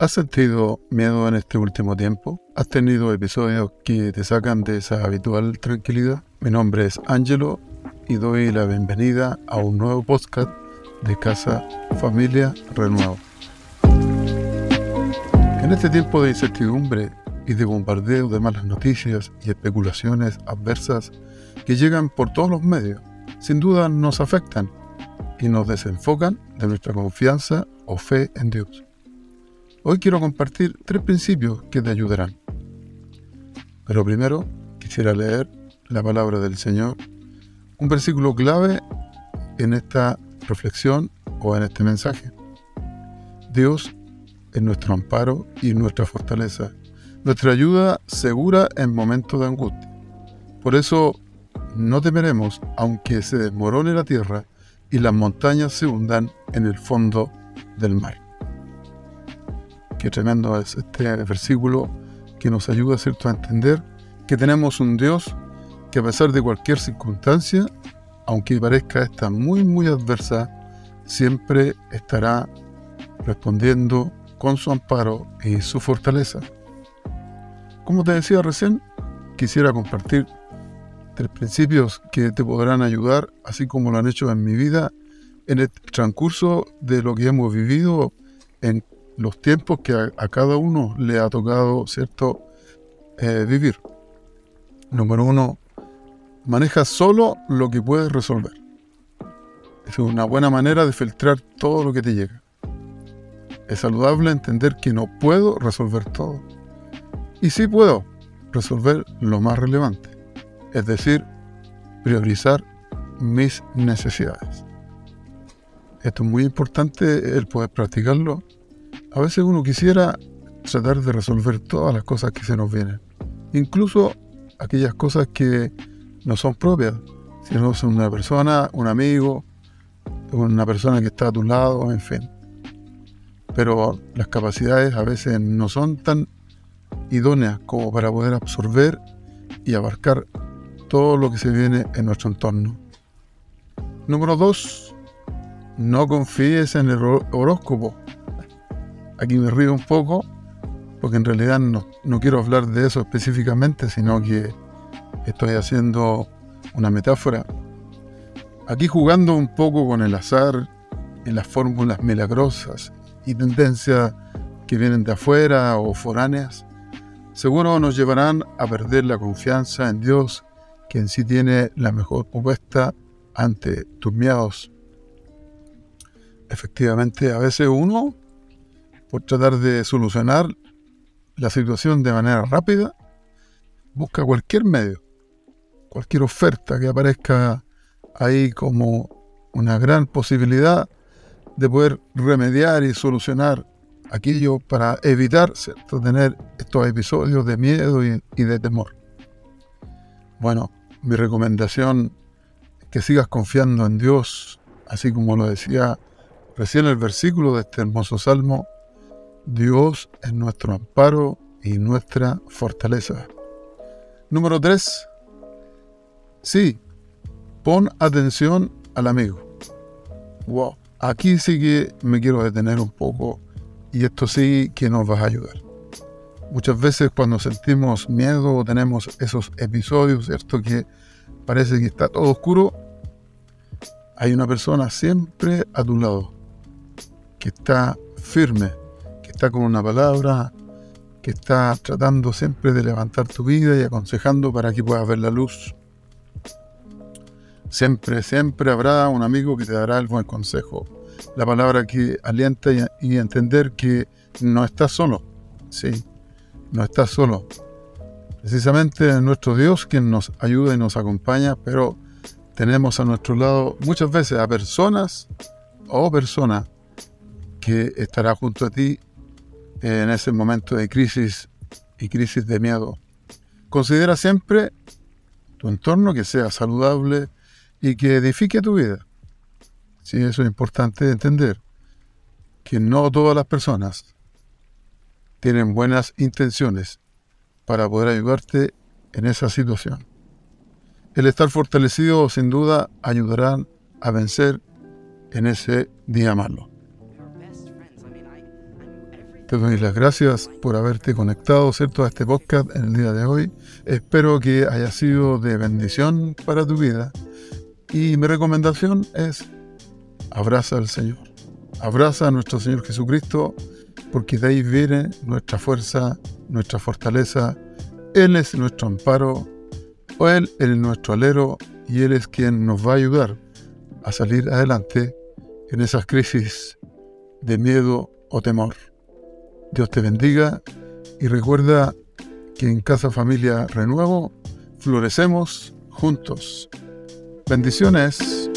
¿Has sentido miedo en este último tiempo? ¿Has tenido episodios que te sacan de esa habitual tranquilidad? Mi nombre es Angelo y doy la bienvenida a un nuevo podcast de Casa Familia Renuevo. En este tiempo de incertidumbre y de bombardeo de malas noticias y especulaciones adversas que llegan por todos los medios, sin duda nos afectan y nos desenfocan de nuestra confianza o fe en Dios. Hoy quiero compartir tres principios que te ayudarán. Pero primero quisiera leer la palabra del Señor, un versículo clave en esta reflexión o en este mensaje. Dios es nuestro amparo y nuestra fortaleza, nuestra ayuda segura en momentos de angustia. Por eso no temeremos aunque se desmorone la tierra y las montañas se hundan en el fondo del mar. Qué tremendo es este versículo que nos ayuda ¿cierto? a entender que tenemos un Dios que a pesar de cualquier circunstancia, aunque parezca esta muy muy adversa, siempre estará respondiendo con su amparo y su fortaleza. Como te decía recién, quisiera compartir tres principios que te podrán ayudar, así como lo han hecho en mi vida, en el transcurso de lo que hemos vivido en los tiempos que a, cada uno le ha tocado, ¿cierto?, eh, vivir. Número uno, maneja solo lo que puedes resolver. Es una buena manera de filtrar todo lo que te llega. Es saludable entender que no puedo resolver todo. Y sí puedo resolver lo más relevante. Es decir, priorizar mis necesidades. Esto es muy importante el poder practicarlo a veces uno quisiera tratar de resolver todas las cosas que se nos vienen, incluso aquellas cosas que no son propias, si no son una persona, un amigo, una persona que está a tu lado, en fin. Pero las capacidades a veces no son tan idóneas como para poder absorber y abarcar todo lo que se viene en nuestro entorno. Número dos, no confíes en el horóscopo Aquí me río un poco, porque en realidad no, quiero hablar de eso específicamente, sino que estoy haciendo una metáfora. Aquí jugando un poco con el azar y las fórmulas milagrosas y tendencias que vienen de afuera o foráneas, seguro nos llevarán a perder la confianza en Dios, que en sí tiene la mejor propuesta ante tus miedos. Efectivamente, a veces uno por tratar de solucionar la situación de manera rápida, busca cualquier medio, cualquier oferta que aparezca ahí como una gran posibilidad de poder remediar y solucionar aquello para evitar tener estos episodios de miedo y, y de temor. Bueno, mi recomendación es que sigas confiando en Dios, así como lo decía recién el versículo de este hermoso salmo, Dios es nuestro amparo y nuestra fortaleza. Número 3. Sí, pon atención al amigo. Wow, aquí sí que me quiero detener un poco y esto sí que nos va a ayudar. Muchas veces cuando sentimos miedo o tenemos esos episodios, ¿cierto? Que parece que está todo oscuro, hay una persona siempre a tu lado, que está firme, está con una palabra, que está tratando siempre de levantar tu vida y aconsejando para que puedas ver la luz. Siempre, siempre habrá un amigo que te dará el buen consejo. La palabra que alienta y, entender que no estás solo. Sí, no estás solo. Precisamente es nuestro Dios quien nos ayuda y nos acompaña, pero tenemos a nuestro lado muchas veces a personas o personas que estará junto a ti en ese momento de crisis y crisis de miedo. Considera siempre tu entorno que sea saludable y que edifique tu vida. Sí, eso es importante entender, que no todas las personas tienen buenas intenciones para poder ayudarte en esa situación. El estar fortalecido sin duda ayudará a vencer en ese día malo. Te doy las gracias por haberte conectado, ¿cierto?, a este podcast en el día de hoy. Espero que haya sido de bendición para tu vida. Y mi recomendación es, abraza al Señor. Abraza a nuestro Señor Jesucristo, porque de ahí viene nuestra fuerza, nuestra fortaleza. Él es nuestro amparo, o Él es nuestro alero, y Él es quien nos va a ayudar a salir adelante en esas crisis de miedo o temor. Dios te bendiga y recuerda que en Casa Familia Renuevo florecemos juntos. Bendiciones.